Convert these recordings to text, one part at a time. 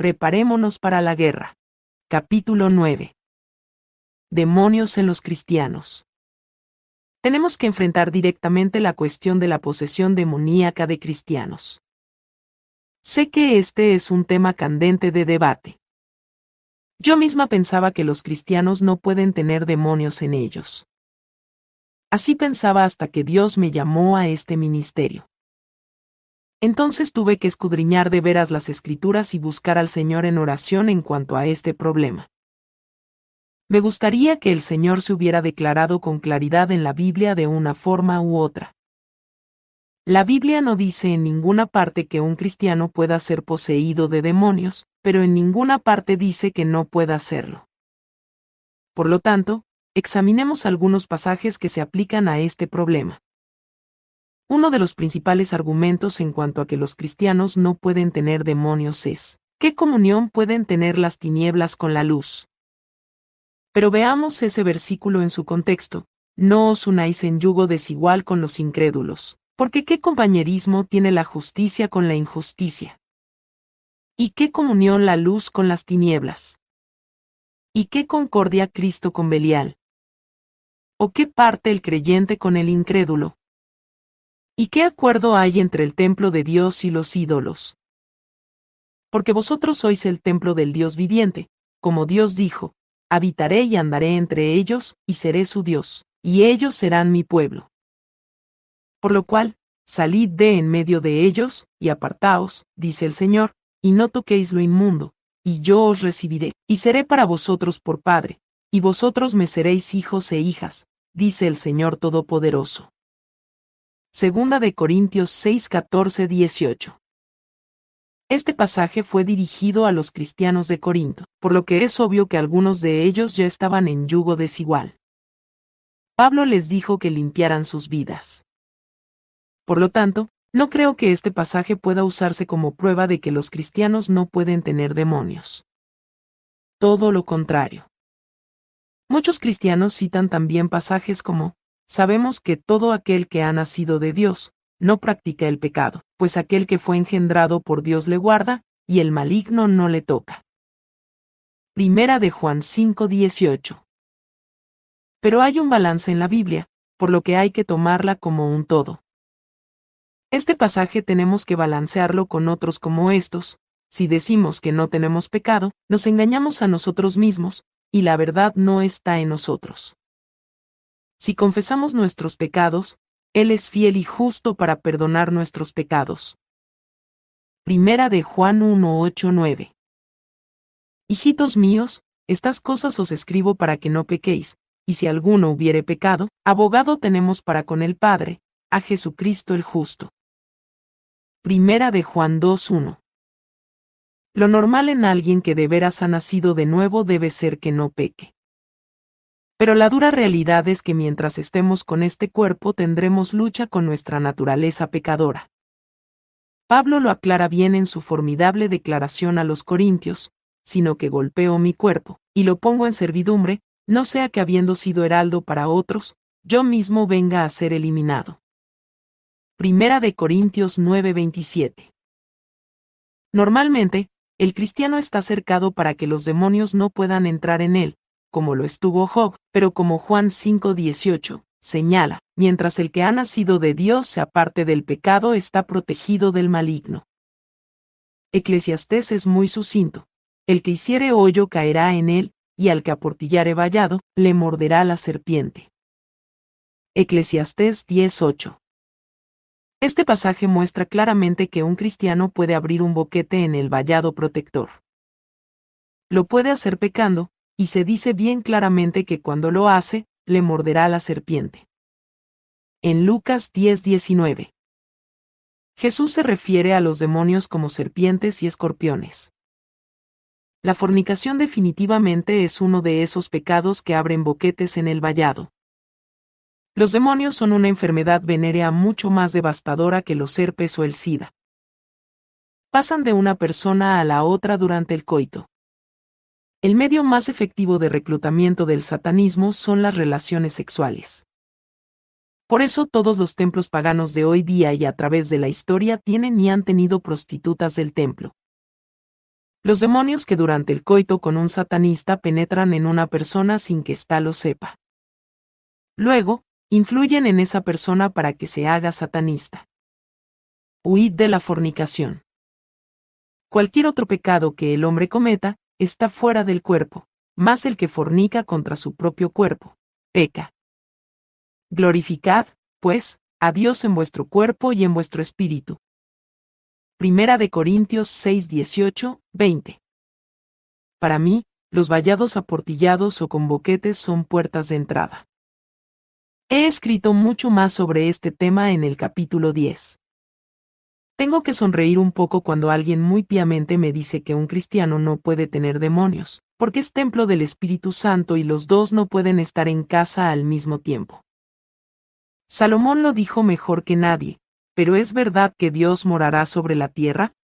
Preparémonos para la guerra. Capítulo 9. Demonios en los cristianos. Tenemos que enfrentar directamente la cuestión de la posesión demoníaca de cristianos. Sé que este es un tema candente de debate. Yo misma pensaba que los cristianos no pueden tener demonios en ellos. Así pensaba hasta que Dios me llamó a este ministerio. Entonces tuve que escudriñar de veras las escrituras y buscar al Señor en oración en cuanto a este problema. Me gustaría que el Señor se hubiera declarado con claridad en la Biblia de una forma u otra. La Biblia no dice en ninguna parte que un cristiano pueda ser poseído de demonios, pero en ninguna parte dice que no pueda hacerlo. Por lo tanto, examinemos algunos pasajes que se aplican a este problema. Uno de los principales argumentos en cuanto a que los cristianos no pueden tener demonios es, ¿qué comunión pueden tener las tinieblas con la luz? Pero veamos ese versículo en su contexto, no os unáis en yugo desigual con los incrédulos, porque ¿qué compañerismo tiene la justicia con la injusticia? ¿Y qué comunión la luz con las tinieblas? ¿Y qué concordia Cristo con Belial? ¿O qué parte el creyente con el incrédulo? ¿Y qué acuerdo hay entre el templo de Dios y los ídolos? Porque vosotros sois el templo del Dios viviente, como Dios dijo, habitaré y andaré entre ellos, y seré su Dios, y ellos serán mi pueblo. Por lo cual, salid de en medio de ellos, y apartaos, dice el Señor, y no toquéis lo inmundo, y yo os recibiré, y seré para vosotros por Padre, y vosotros me seréis hijos e hijas, dice el Señor Todopoderoso. Segunda de Corintios 6, 14, 18. Este pasaje fue dirigido a los cristianos de Corinto, por lo que es obvio que algunos de ellos ya estaban en yugo desigual. Pablo les dijo que limpiaran sus vidas. Por lo tanto, no creo que este pasaje pueda usarse como prueba de que los cristianos no pueden tener demonios. Todo lo contrario. Muchos cristianos citan también pasajes como, sabemos que todo aquel que ha nacido de Dios, no practica el pecado, pues aquel que fue engendrado por Dios le guarda, y el maligno no le toca. Primera de Juan 5:18. Pero hay un balance en la Biblia, por lo que hay que tomarla como un todo. Este pasaje tenemos que balancearlo con otros como estos, si decimos que no tenemos pecado, nos engañamos a nosotros mismos, y la verdad no está en nosotros. Si confesamos nuestros pecados, Él es fiel y justo para perdonar nuestros pecados. Primera de Juan 1, 9. Hijitos míos, estas cosas os escribo para que no pequéis, y si alguno hubiere pecado, abogado tenemos para con el Padre, a Jesucristo el justo. Primera de Juan 2.1. Lo normal en alguien que de veras ha nacido de nuevo debe ser que no peque. Pero la dura realidad es que mientras estemos con este cuerpo tendremos lucha con nuestra naturaleza pecadora. Pablo lo aclara bien en su formidable declaración a los Corintios, sino que golpeo mi cuerpo, y lo pongo en servidumbre, no sea que habiendo sido heraldo para otros, yo mismo venga a ser eliminado. Primera de Corintios 9:27. Normalmente, el cristiano está cercado para que los demonios no puedan entrar en él, como lo estuvo Job, pero como Juan 5:18 señala, mientras el que ha nacido de Dios se aparte del pecado está protegido del maligno. Eclesiastés es muy sucinto. El que hiciere hoyo caerá en él, y al que aportillare vallado, le morderá la serpiente. Eclesiastés 10:8 Este pasaje muestra claramente que un cristiano puede abrir un boquete en el vallado protector. Lo puede hacer pecando, y se dice bien claramente que cuando lo hace, le morderá la serpiente. En Lucas 10:19. Jesús se refiere a los demonios como serpientes y escorpiones. La fornicación definitivamente es uno de esos pecados que abren boquetes en el vallado. Los demonios son una enfermedad venérea mucho más devastadora que los herpes o el SIDA. Pasan de una persona a la otra durante el coito. El medio más efectivo de reclutamiento del satanismo son las relaciones sexuales. Por eso todos los templos paganos de hoy día y a través de la historia tienen y han tenido prostitutas del templo. Los demonios que durante el coito con un satanista penetran en una persona sin que ésta lo sepa. Luego, influyen en esa persona para que se haga satanista. Huid de la fornicación. Cualquier otro pecado que el hombre cometa, está fuera del cuerpo, más el que fornica contra su propio cuerpo, peca. Glorificad, pues, a Dios en vuestro cuerpo y en vuestro espíritu. Primera de Corintios 6, 18, 20. Para mí, los vallados aportillados o con boquetes son puertas de entrada. He escrito mucho más sobre este tema en el capítulo 10. Tengo que sonreír un poco cuando alguien muy piamente me dice que un cristiano no puede tener demonios, porque es templo del Espíritu Santo y los dos no pueden estar en casa al mismo tiempo. Salomón lo dijo mejor que nadie, pero ¿es verdad que Dios morará sobre la tierra?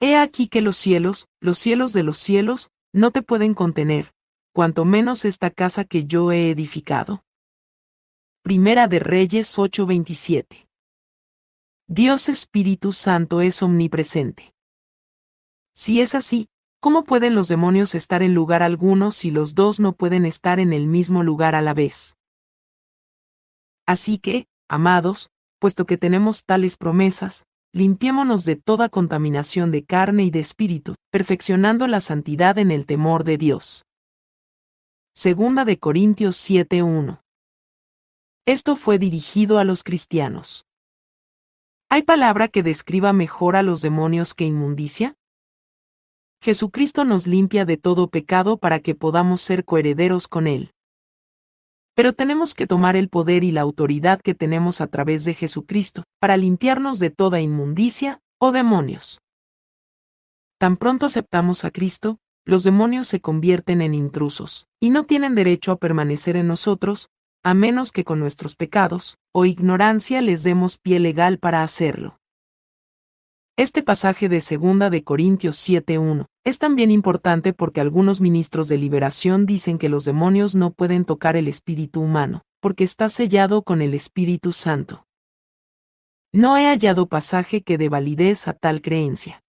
He aquí que los cielos, los cielos de los cielos, no te pueden contener, cuanto menos esta casa que yo he edificado. Primera de Reyes 8:27 Dios Espíritu Santo es omnipresente. Si es así, ¿cómo pueden los demonios estar en lugar alguno si los dos no pueden estar en el mismo lugar a la vez? Así que, amados, puesto que tenemos tales promesas, limpiémonos de toda contaminación de carne y de espíritu, perfeccionando la santidad en el temor de Dios. Segunda de Corintios 7:1. Esto fue dirigido a los cristianos. ¿Hay palabra que describa mejor a los demonios que inmundicia? Jesucristo nos limpia de todo pecado para que podamos ser coherederos con Él. Pero tenemos que tomar el poder y la autoridad que tenemos a través de Jesucristo, para limpiarnos de toda inmundicia o demonios. Tan pronto aceptamos a Cristo, los demonios se convierten en intrusos, y no tienen derecho a permanecer en nosotros, a menos que con nuestros pecados o ignorancia les demos pie legal para hacerlo. Este pasaje de 2 de Corintios 7:1 es también importante porque algunos ministros de liberación dicen que los demonios no pueden tocar el espíritu humano, porque está sellado con el Espíritu Santo. No he hallado pasaje que dé validez a tal creencia.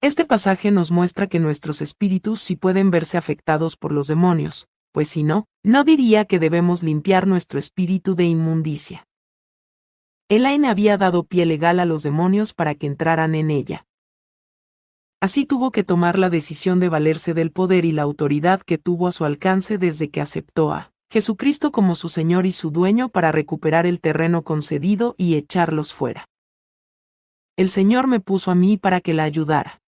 Este pasaje nos muestra que nuestros espíritus sí pueden verse afectados por los demonios, pues si no, no diría que debemos limpiar nuestro espíritu de inmundicia. Elaine había dado pie legal a los demonios para que entraran en ella. Así tuvo que tomar la decisión de valerse del poder y la autoridad que tuvo a su alcance desde que aceptó a Jesucristo como su Señor y su dueño para recuperar el terreno concedido y echarlos fuera. El Señor me puso a mí para que la ayudara.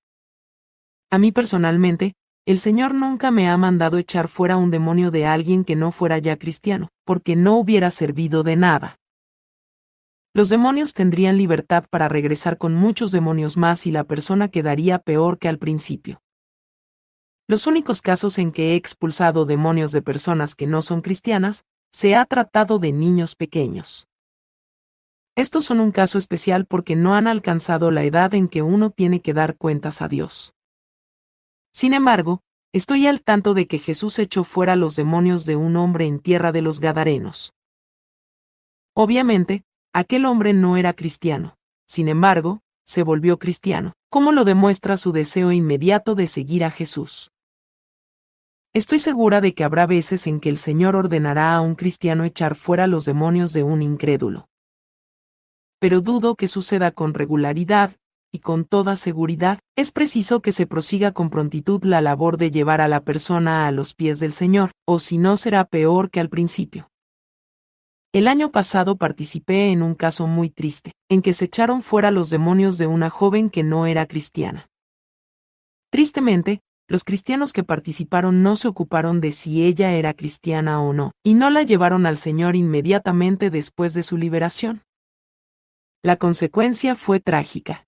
A mí personalmente, el Señor nunca me ha mandado echar fuera un demonio de alguien que no fuera ya cristiano, porque no hubiera servido de nada. Los demonios tendrían libertad para regresar con muchos demonios más y la persona quedaría peor que al principio. Los únicos casos en que he expulsado demonios de personas que no son cristianas, se ha tratado de niños pequeños. Estos son un caso especial porque no han alcanzado la edad en que uno tiene que dar cuentas a Dios. Sin embargo, estoy al tanto de que Jesús echó fuera los demonios de un hombre en tierra de los Gadarenos. Obviamente, aquel hombre no era cristiano. Sin embargo, se volvió cristiano, como lo demuestra su deseo inmediato de seguir a Jesús. Estoy segura de que habrá veces en que el Señor ordenará a un cristiano echar fuera los demonios de un incrédulo. Pero dudo que suceda con regularidad, y con toda seguridad, es preciso que se prosiga con prontitud la labor de llevar a la persona a los pies del Señor, o si no será peor que al principio. El año pasado participé en un caso muy triste, en que se echaron fuera los demonios de una joven que no era cristiana. Tristemente, los cristianos que participaron no se ocuparon de si ella era cristiana o no, y no la llevaron al Señor inmediatamente después de su liberación. La consecuencia fue trágica.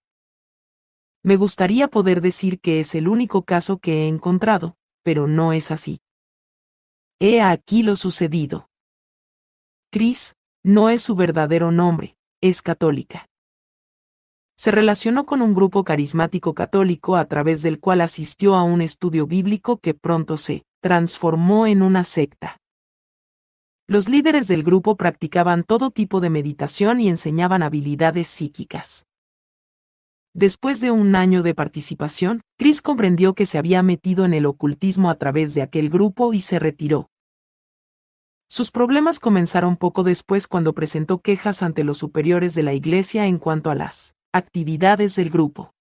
Me gustaría poder decir que es el único caso que he encontrado, pero no es así. He aquí lo sucedido. Chris, no es su verdadero nombre, es católica. Se relacionó con un grupo carismático católico a través del cual asistió a un estudio bíblico que pronto se transformó en una secta. Los líderes del grupo practicaban todo tipo de meditación y enseñaban habilidades psíquicas. Después de un año de participación, Chris comprendió que se había metido en el ocultismo a través de aquel grupo y se retiró. Sus problemas comenzaron poco después cuando presentó quejas ante los superiores de la iglesia en cuanto a las actividades del grupo.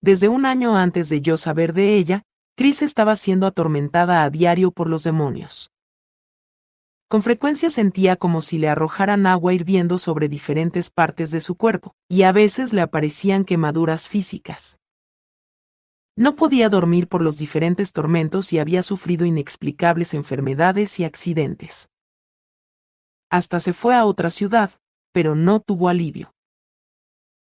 Desde un año antes de yo saber de ella, Chris estaba siendo atormentada a diario por los demonios. Con frecuencia sentía como si le arrojaran agua hirviendo sobre diferentes partes de su cuerpo, y a veces le aparecían quemaduras físicas. No podía dormir por los diferentes tormentos y había sufrido inexplicables enfermedades y accidentes. Hasta se fue a otra ciudad, pero no tuvo alivio.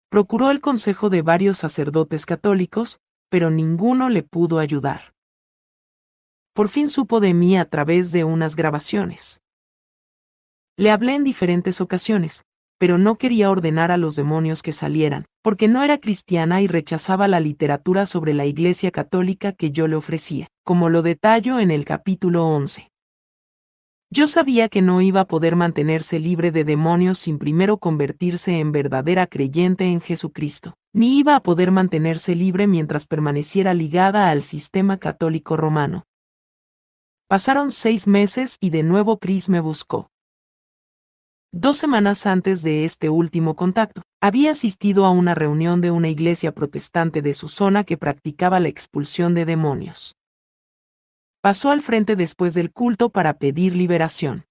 Procuró el consejo de varios sacerdotes católicos, pero ninguno le pudo ayudar. Por fin supo de mí a través de unas grabaciones. Le hablé en diferentes ocasiones, pero no quería ordenar a los demonios que salieran, porque no era cristiana y rechazaba la literatura sobre la Iglesia Católica que yo le ofrecía, como lo detallo en el capítulo 11. Yo sabía que no iba a poder mantenerse libre de demonios sin primero convertirse en verdadera creyente en Jesucristo, ni iba a poder mantenerse libre mientras permaneciera ligada al sistema católico romano. Pasaron seis meses y de nuevo Chris me buscó. Dos semanas antes de este último contacto, había asistido a una reunión de una iglesia protestante de su zona que practicaba la expulsión de demonios. Pasó al frente después del culto para pedir liberación.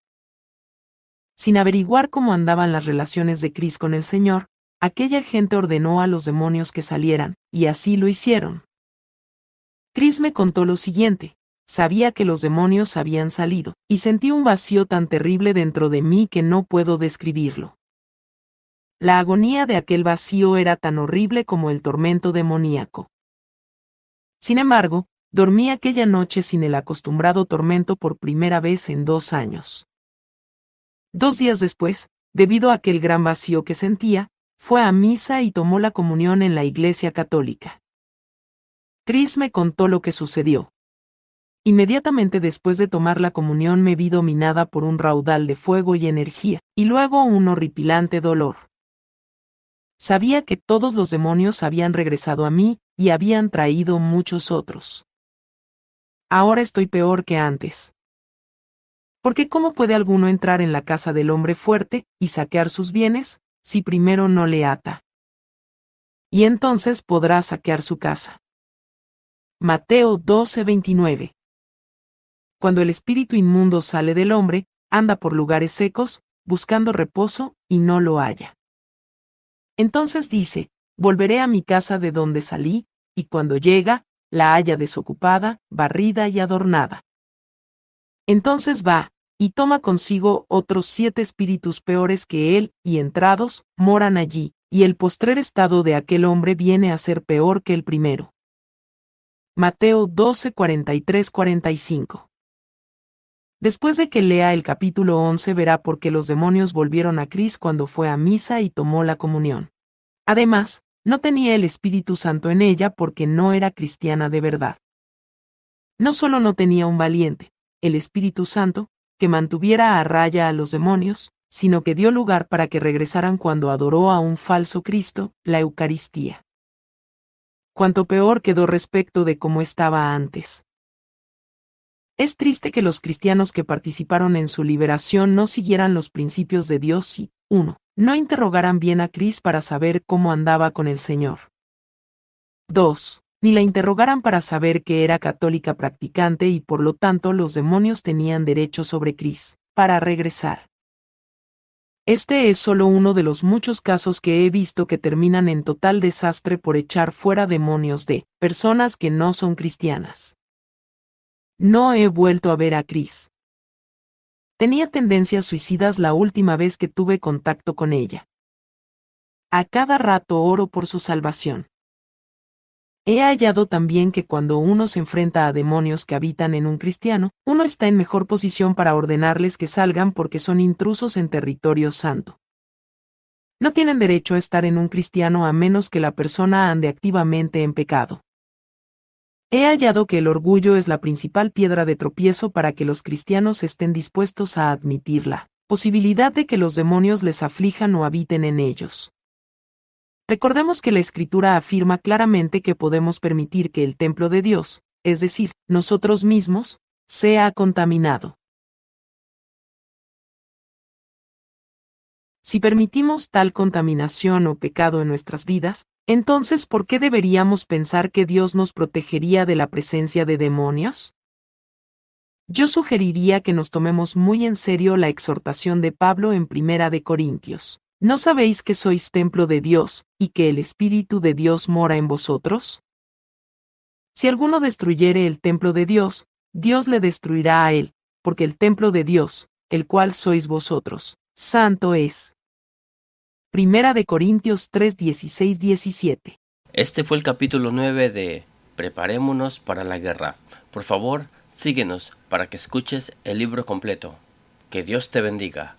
Sin averiguar cómo andaban las relaciones de Cris con el Señor, aquella gente ordenó a los demonios que salieran, y así lo hicieron. Cris me contó lo siguiente, Sabía que los demonios habían salido, y sentí un vacío tan terrible dentro de mí que no puedo describirlo. La agonía de aquel vacío era tan horrible como el tormento demoníaco. Sin embargo, dormí aquella noche sin el acostumbrado tormento por primera vez en dos años. Dos días después, debido a aquel gran vacío que sentía, fue a misa y tomó la comunión en la iglesia católica. Chris me contó lo que sucedió. Inmediatamente después de tomar la comunión me vi dominada por un raudal de fuego y energía, y luego un horripilante dolor. Sabía que todos los demonios habían regresado a mí, y habían traído muchos otros. Ahora estoy peor que antes. Porque ¿cómo puede alguno entrar en la casa del hombre fuerte y saquear sus bienes, si primero no le ata? Y entonces podrá saquear su casa. Mateo 12:29 cuando el espíritu inmundo sale del hombre, anda por lugares secos, buscando reposo, y no lo halla. Entonces dice, volveré a mi casa de donde salí, y cuando llega, la haya desocupada, barrida y adornada. Entonces va, y toma consigo otros siete espíritus peores que él, y entrados, moran allí, y el postrer estado de aquel hombre viene a ser peor que el primero. Mateo 12, 45 Después de que lea el capítulo 11 verá por qué los demonios volvieron a Cris cuando fue a misa y tomó la comunión. Además, no tenía el Espíritu Santo en ella porque no era cristiana de verdad. No solo no tenía un valiente, el Espíritu Santo, que mantuviera a raya a los demonios, sino que dio lugar para que regresaran cuando adoró a un falso Cristo, la Eucaristía. Cuanto peor quedó respecto de cómo estaba antes. Es triste que los cristianos que participaron en su liberación no siguieran los principios de Dios y, 1. No interrogaran bien a Cris para saber cómo andaba con el Señor. 2. Ni la interrogaran para saber que era católica practicante y por lo tanto los demonios tenían derecho sobre Cris, para regresar. Este es solo uno de los muchos casos que he visto que terminan en total desastre por echar fuera demonios de personas que no son cristianas. No he vuelto a ver a Chris. Tenía tendencias suicidas la última vez que tuve contacto con ella. A cada rato oro por su salvación. He hallado también que cuando uno se enfrenta a demonios que habitan en un cristiano, uno está en mejor posición para ordenarles que salgan porque son intrusos en territorio santo. No tienen derecho a estar en un cristiano a menos que la persona ande activamente en pecado. He hallado que el orgullo es la principal piedra de tropiezo para que los cristianos estén dispuestos a admitir la posibilidad de que los demonios les aflijan o habiten en ellos. Recordemos que la Escritura afirma claramente que podemos permitir que el templo de Dios, es decir, nosotros mismos, sea contaminado. Si permitimos tal contaminación o pecado en nuestras vidas, entonces ¿por qué deberíamos pensar que Dios nos protegería de la presencia de demonios? Yo sugeriría que nos tomemos muy en serio la exhortación de Pablo en Primera de Corintios. ¿No sabéis que sois templo de Dios, y que el Espíritu de Dios mora en vosotros? Si alguno destruyere el templo de Dios, Dios le destruirá a él, porque el templo de Dios, el cual sois vosotros, santo es. Primera de Corintios 3, 16, 17. Este fue el capítulo 9 de Preparémonos para la guerra. Por favor, síguenos para que escuches el libro completo. Que Dios te bendiga.